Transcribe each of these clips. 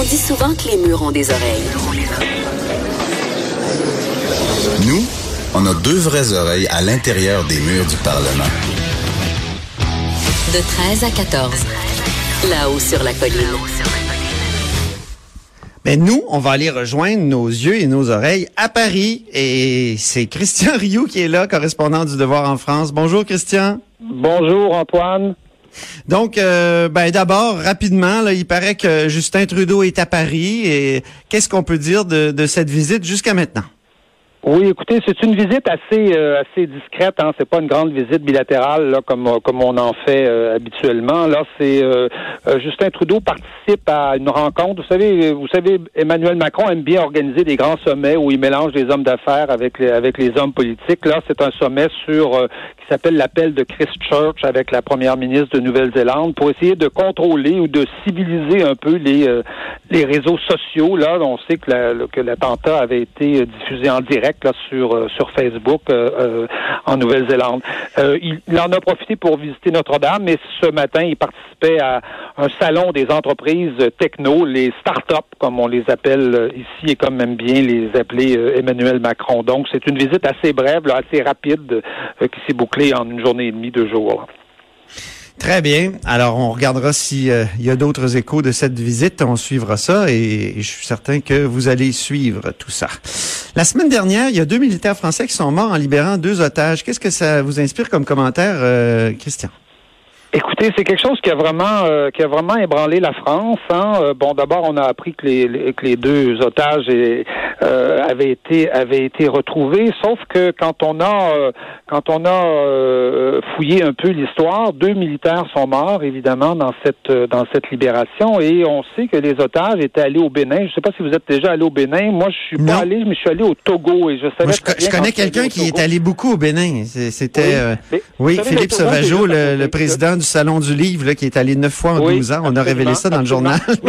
On dit souvent que les murs ont des oreilles. Nous, on a deux vraies oreilles à l'intérieur des murs du Parlement. De 13 à 14. Là-haut sur la colline. Mais nous, on va aller rejoindre nos yeux et nos oreilles à Paris. Et c'est Christian Rioux qui est là, correspondant du Devoir en France. Bonjour Christian. Bonjour Antoine. Donc, euh, ben d'abord, rapidement, il paraît que Justin Trudeau est à Paris. Et qu'est-ce qu'on peut dire de, cette visite jusqu'à maintenant? Oui, écoutez, c'est une visite assez euh, assez discrète. Hein. C'est pas une grande visite bilatérale comme comme on en fait euh, habituellement. Là, c'est euh, Justin Trudeau participe à une rencontre. Vous savez, vous savez, Emmanuel Macron aime bien organiser des grands sommets où il mélange les hommes d'affaires avec les avec les hommes politiques. Là, c'est un sommet sur s'appelle l'appel de Christchurch avec la première ministre de Nouvelle-Zélande pour essayer de contrôler ou de civiliser un peu les les réseaux sociaux. Là, on sait que que l'attentat avait été diffusé en direct sur, euh, sur Facebook euh, euh, en Nouvelle-Zélande. Il, en a profité pour visiter Notre-Dame, mais ce matin, il participait à un salon des entreprises techno, les start-up, comme on les appelle ici et comme même bien les appeler Emmanuel Macron. Donc, c'est une visite assez brève, assez rapide, qui s'est bouclée en une journée et demie, deux jours. Très bien. Alors, on regardera s'il euh, y a d'autres échos de cette visite. On suivra ça et, je suis certain que vous allez suivre tout ça. La semaine dernière, il y a deux militaires français qui sont morts en libérant deux otages. Qu'est-ce que ça vous inspire comme commentaire, euh, Christian? Écoutez, c'est quelque chose qui a vraiment euh, qui a vraiment ébranlé la France. Hein. Euh, bon, d'abord, on a appris que les, que les deux otages euh, avaient été avaient été retrouvés. Sauf que quand on a quand on a fouillé un peu l'histoire, deux militaires sont morts évidemment dans cette dans cette libération et on sait que les otages étaient allés au Bénin. Je sais pas si vous êtes déjà allé au Bénin. Moi, je suis pas allé, mais je suis allé au Togo et je savais. je, connais quelqu'un qui est allé beaucoup au Bénin. C'était oui, Philippe Sauvageau, le, le président du Salon du Livre, là, qui est allé neuf fois en douze ans. On a révélé ça dans le journal.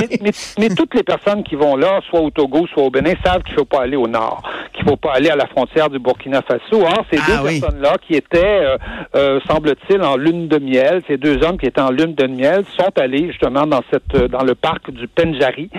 mais, toutes les personnes qui vont là, soit au Togo, soit au Bénin, savent qu'il ne faut pas aller au nord, qu'il ne faut pas aller à la frontière du Burkina Faso. Or, ces ah deux personnes-là qui étaient, euh, euh, semble-t-il, en lune de miel, ces deux hommes qui étaient en lune de miel, sont allés justement dans cette euh, dans le parc du Penjari,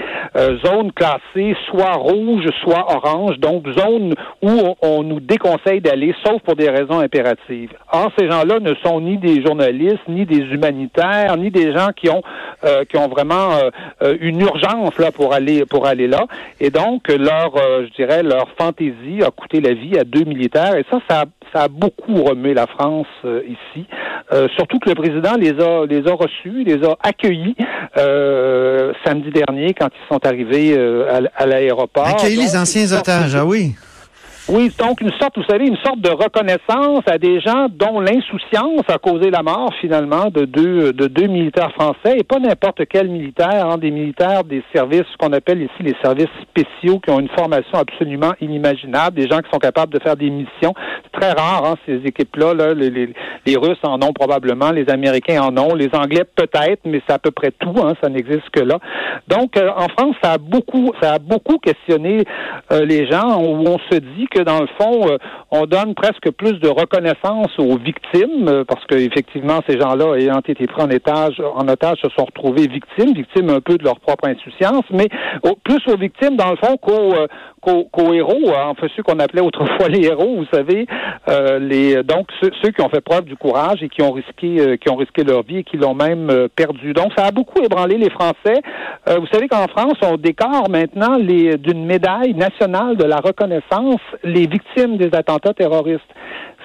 zone classée soit rouge, soit orange, donc zone où on, on nous déconseille d'aller, sauf pour des raisons impératives. Or, ces gens-là ne sont ni des journalistes, ni des humanitaires, ni des gens qui ont euh, qui ont vraiment euh, euh, une urgence là pour aller pour aller là. Et donc leur, je dirais, leur fantaisie a coûté la vie à deux militaires. Et ça, ça, ça a beaucoup remué la France ici. surtout que le président les a les a reçus, les a accueillis samedi dernier quand ils sont arrivés à, l'aéroport. Accueillis les anciens otages, ah oui. Oui, donc une sorte, vous savez, une sorte de reconnaissance à des gens dont l'insouciance a causé la mort finalement de deux de deux militaires français et pas n'importe quel militaire, hein, des militaires des services qu'on appelle ici les services spéciaux qui ont une formation absolument inimaginable, des gens qui sont capables de faire des missions. C'est très rare hein, ces équipes-là. Là, les, les, les, Russes en ont probablement, les Américains en ont, les Anglais peut-être, mais c'est à peu près tout. Hein, ça n'existe que là. Donc euh, en France, ça a beaucoup ça a beaucoup questionné euh, les gens où on se dit que dans le fond, euh, on donne presque plus de reconnaissance aux victimes, euh, parce qu'effectivement, ces gens-là, ayant été pris en, étage, en otage, se sont retrouvés victimes, victimes un peu de leur propre insouciance, mais plus aux victimes, dans le fond, qu'aux euh, héros, hein, enfin ceux qu'on appelait autrefois les héros, vous savez, les donc ceux, qui ont fait preuve du courage et qui ont risqué qui ont risqué leur vie et qui l'ont même perdu. Donc ça a beaucoup ébranlé les Français. vous savez qu'en France, on décore maintenant d'une médaille nationale de la reconnaissance les victimes des attentats terroristes.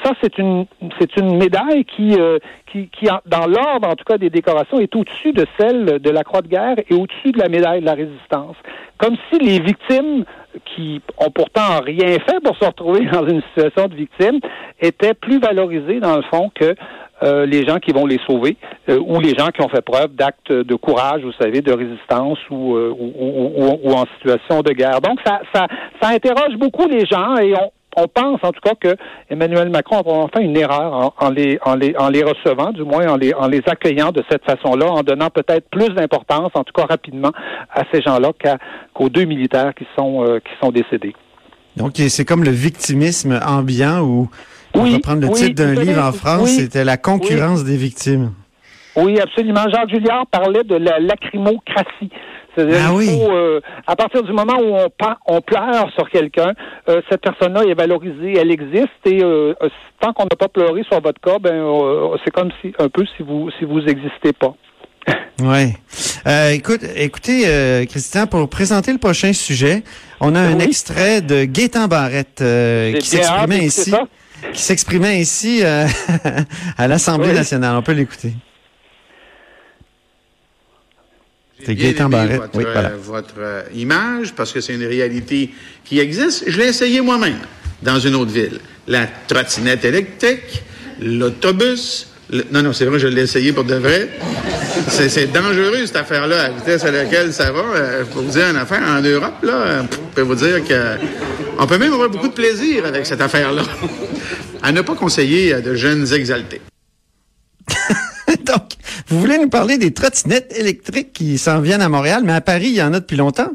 Ça, c'est une c'est une médaille qui, euh, qui, qui dans l'ordre, en tout cas, des décorations, est au-dessus de celle de la Croix de guerre et au-dessus de la médaille de la résistance. Comme si les victimes qui ont pourtant rien fait pour se retrouver dans une situation de victime étaient plus valorisées, dans le fond, que euh, les gens qui vont les sauver euh, ou les gens qui ont fait preuve d'actes de courage, vous savez, de résistance ou, ou, en situation de guerre. Donc, ça, ça interroge beaucoup les gens et on, on pense en tout cas que Emmanuel Macron a fait une erreur en, les, en, les, en les recevant, du moins en les, en les accueillant de cette façon-là, en donnant peut-être plus d'importance, en tout cas rapidement, à ces gens-là qu'aux deux militaires qui sont, euh, qui sont décédés. Donc, c'est comme le victimisme ambiant ou, pour reprendre le titre d'un livre en France, c'était la concurrence des victimes. Oui, absolument. Jean Julliard parlait de la lacrymocratie Ah oui. faut, euh, à partir du moment où on, on pleure sur quelqu'un, euh, cette personne-là est valorisée, elle existe, et euh, euh, tant qu'on n'a pas pleuré sur votre cas, ben, c'est comme si un peu si vous si vous existez pas. Euh, écoute, écoutez, euh, Christian, pour présenter le prochain sujet, on a un Oui. extrait de Gaétan Barrette euh, qui s'exprimait ici, qui s'exprimait ici euh, à l'Assemblée Oui. nationale. On peut l'écouter. C'est bien aimé Barrette. Votre, Oui, voilà. euh, votre euh, image, parce que c'est une réalité qui existe. Je l'ai essayé moi-même dans une autre ville. La trottinette électrique, l'autobus. le- Non, non, c'est vrai, je l'ai essayé pour de vrai. C'est, c'est dangereux, cette affaire-là, à la vitesse à laquelle ça va. Euh, pour vous dire une affaire, en Europe, là, euh, je peux vous dire que on peut même avoir beaucoup de plaisir avec cette affaire-là. à ne pas conseiller à de jeunes exaltés. Vous voulez nous parler des trottinettes électriques qui s'en viennent à Montréal, mais à Paris, il y en a depuis longtemps?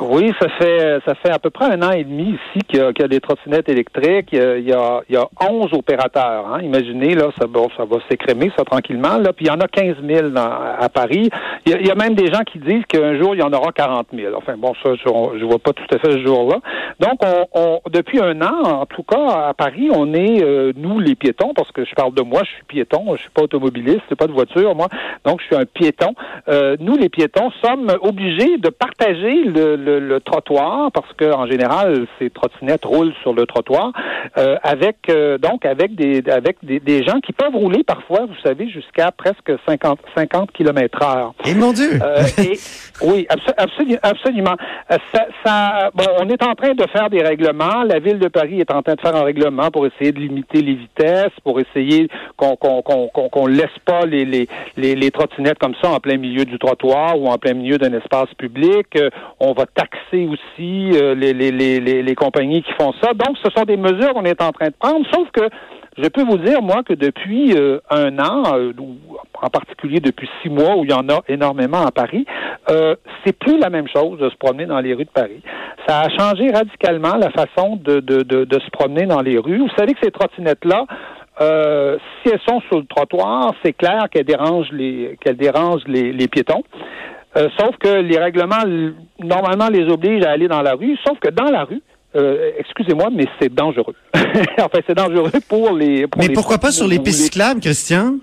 Oui, ça fait ça fait à peu près un an et demi ici qu'il y a, qu'il y a des trottinettes électriques. Il y a, il y a, 11 opérateurs. Hein. Imaginez, là, ça, bon, ça va s'écrémer, ça, tranquillement. Là. Puis il y en a 15 000 dans- à Paris. Il y, a, il y a même des gens qui disent qu'un jour, il y en aura 40 000. Enfin, bon, ça, je, je vois pas tout à fait ce jour-là. Donc, on, on, depuis un an, en tout cas, à Paris, on est, euh, nous, les piétons, parce que je parle de moi, je suis piéton, je suis pas automobiliste, c'est pas de voiture, moi. Donc, je suis un piéton. Euh, nous, les piétons, sommes obligés de partager le, le, le trottoir, parce que en général, ces trottinettes roulent sur le trottoir, euh, avec euh, donc avec des avec des, des gens qui peuvent rouler parfois, vous savez, jusqu'à presque 50 50 km heure. Et mon Dieu! Euh, et, oui, abso- absolu- absolument. Euh, Ça, ça- bon, on est en train de faire des règlements. La ville de Paris est en train de faire un règlement pour essayer de limiter les vitesses, pour essayer qu'on qu'on qu'on qu'on laisse pas les, les, les, les trottinettes comme ça en plein milieu du trottoir ou en plein milieu d'un espace public. Euh, on va taxer aussi euh, les, les, les, les compagnies qui font ça. Donc, ce sont des mesures qu'on est en train de prendre, sauf que je peux vous dire, moi, que depuis euh, un an, euh, en particulier depuis six mois, où il y en a énormément à Paris, euh, c'est plus la même chose de se promener dans les rues de Paris. Ça a changé radicalement la façon de, se promener dans les rues. Vous savez que ces trottinettes-là, si elles sont sur le trottoir, c'est clair qu'elles dérangent les qu'elles dérangent les, piétons. Sauf que les règlements, normalement, les obligent à aller dans la rue, sauf que dans la rue, euh, excusez-moi, mais c'est dangereux. enfin, c'est dangereux pour les. Pour Mais les- pourquoi pas sur les pistes cyclables, Christian?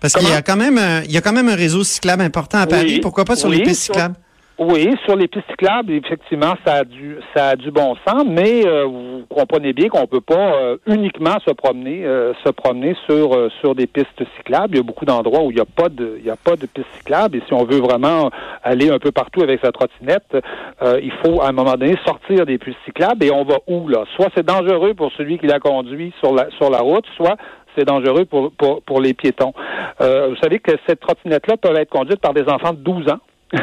Parce qu'il y a quand même un, il y a quand même un réseau cyclable important à Paris. Oui, pourquoi pas sur oui, les pistes cyclables? Oui, sur les pistes cyclables, effectivement, ça a du ça a du bon sens, mais euh, vous comprenez bien qu'on peut pas euh, uniquement se promener euh, se promener sur euh, sur des pistes cyclables. Il y a beaucoup d'endroits où il n'y a pas de il y a pas de pistes cyclables et si on veut vraiment aller un peu partout avec sa trottinette, euh, il faut à un moment donné sortir des pistes cyclables et on va où là? Soit c'est dangereux pour celui qui la conduit sur la sur la route, soit c'est dangereux pour, pour, pour les piétons. Euh, vous savez que cette trottinette-là peut être conduite par des enfants de 12 ans.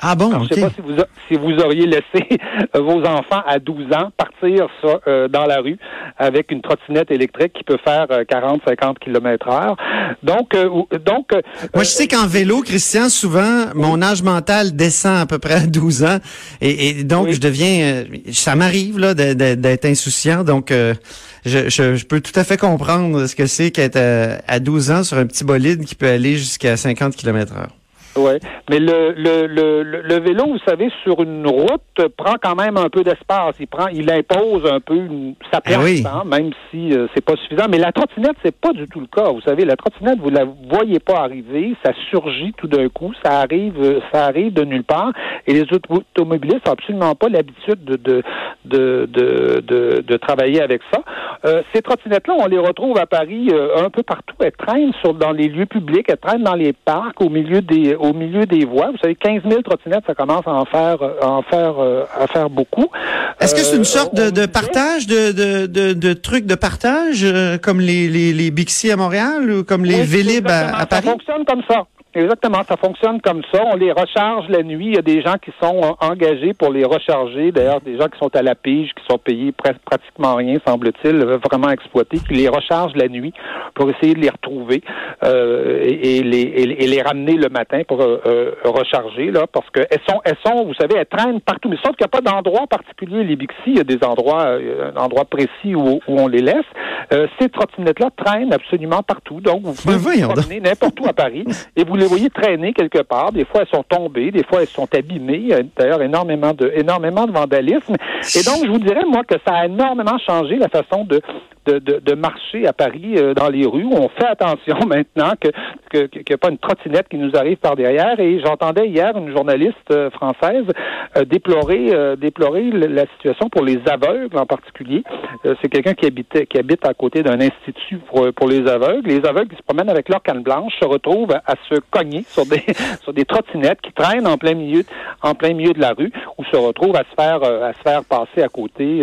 Ah bon, Alors. Je ne sais pas si vous, a- si vous auriez laissé euh, vos enfants à 12 ans partir ça, euh, dans la rue avec une trottinette électrique qui peut faire 40-50 km heure. Donc, euh, donc euh, Moi, je sais qu'en vélo, Christian, souvent, mon âge mental descend à peu près à 12 ans. Et, et donc, Oui. je deviens... euh, ça m'arrive là d'être insouciant. Donc, euh, je, je, je peux tout à fait comprendre ce que c'est qu'être à, à 12 ans sur un petit bolide qui peut aller jusqu'à 50 km heure. Ouais, mais le, le, le, le- vélo, vous savez, sur une route, prend quand même un peu d'espace. Il prend, il impose un peu une- sa place, Eh oui. hein, même si euh, c'est pas suffisant. Mais la trottinette, c'est pas du tout le cas. Vous savez, la trottinette, vous la voyez pas arriver, ça surgit tout d'un coup, ça arrive, euh, ça arrive de nulle part. Et les auto- automobilistes n'ont absolument pas l'habitude de de, de, de, de, de travailler avec ça. Euh, ces trottinettes-là, on les retrouve à Paris euh, un peu partout. Elles traînent sur, dans les lieux publics, elles traînent dans les parcs, au milieu des, au milieu des voies. Vous savez, 15 000 trottinettes, ça commence à en faire, euh, à en faire, euh, à faire beaucoup. Est-ce que c'est une Euh, sorte de, partage, de, de, de, de trucs de partage, euh, comme les, les, les Bixi à Montréal ou comme les Oui, Vélib à, à Paris? Ça fonctionne comme ça. Exactement, ça fonctionne comme ça. On les recharge la nuit. Il y a des gens qui sont euh, engagés pour les recharger. D'ailleurs, des gens qui sont à la pige, qui sont payés presque pratiquement rien, semble-t-il, euh, vraiment exploités, qui les rechargent la nuit pour essayer de les retrouver euh, et, et les, et, les ramener le matin pour euh, euh, recharger là, parce que elles sont, elles sont, vous savez, elles traînent partout. Mais sauf qu'il n'y a pas d'endroit particulier. Les Bixi, il y a des endroits, euh, un endroit précis où, où on les laisse. Euh, ces trottinettes-là traînent absolument partout. Donc, vous pouvez vous promener n'importe où à Paris et vous les voyez traîner quelque part. Des fois, elles sont tombées, des fois, elles sont abîmées. Il y a D'ailleurs, énormément de, énormément de vandalisme. Et donc, je vous dirais, moi, que ça a énormément changé la façon de, de, de, de marcher à Paris euh, dans les rues. On fait attention maintenant que que- que- qu'il n'y a pas une trottinette qui nous arrive par derrière. Et j'entendais hier une journaliste euh, française euh, déplorer déplorer la situation pour les aveugles en particulier. C'est quelqu'un qui habitait qui habite à côté d'un institut pour, pour les aveugles. Les aveugles qui se promènent avec leur canne blanche se retrouvent à, à se cogner sur des sur des trottinettes qui traînent en plein milieu en plein milieu de la rue ou se retrouvent à se faire à se faire passer à côté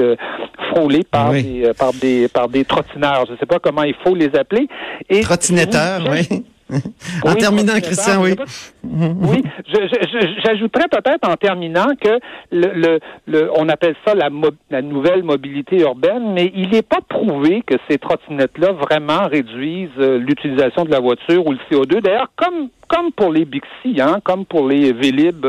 frôlés par Oui. des par des par des trottineurs. Je ne sais pas comment il faut les appeler. Et Trottinetteurs, oui. En oui, terminant, Christian, oui. oui, j'ajouterais peut-être en terminant que le, le, le- on appelle ça la, mo- la nouvelle mobilité urbaine, mais il n'est pas prouvé que ces trottinettes-là vraiment réduisent euh, l'utilisation de la voiture ou le CO2. D'ailleurs, comme comme pour les Bixi, hein, comme pour les Vélib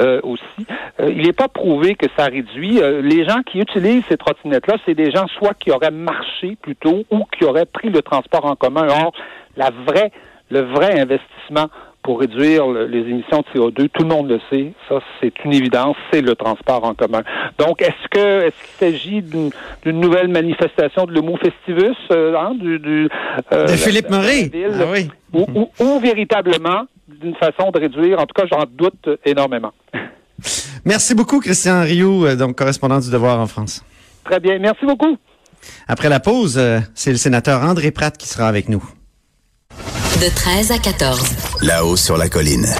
euh, aussi, euh, il n'est pas prouvé que ça réduit. Euh, les gens qui utilisent ces trottinettes-là, c'est des gens soit qui auraient marché plutôt ou qui auraient pris le transport en commun. Or, la vraie, le vrai investissement pour réduire le- les émissions de CO2, tout le monde le sait, ça c'est une évidence, c'est le transport en commun. Donc, est-ce que est-ce qu'il s'agit d'une nouvelle manifestation de l'homo festivus, euh, hein, du, du, euh, De Philippe Murray. Ah oui. ou, ou- ou véritablement d'une façon de réduire, en tout cas j'en doute énormément. Merci beaucoup, Christian Rioux, euh, donc correspondant du Devoir en France. Très bien, merci beaucoup. Après la pause, c'est le sénateur André Pratt qui sera avec nous. De 13 à 14. Là-haut sur la colline.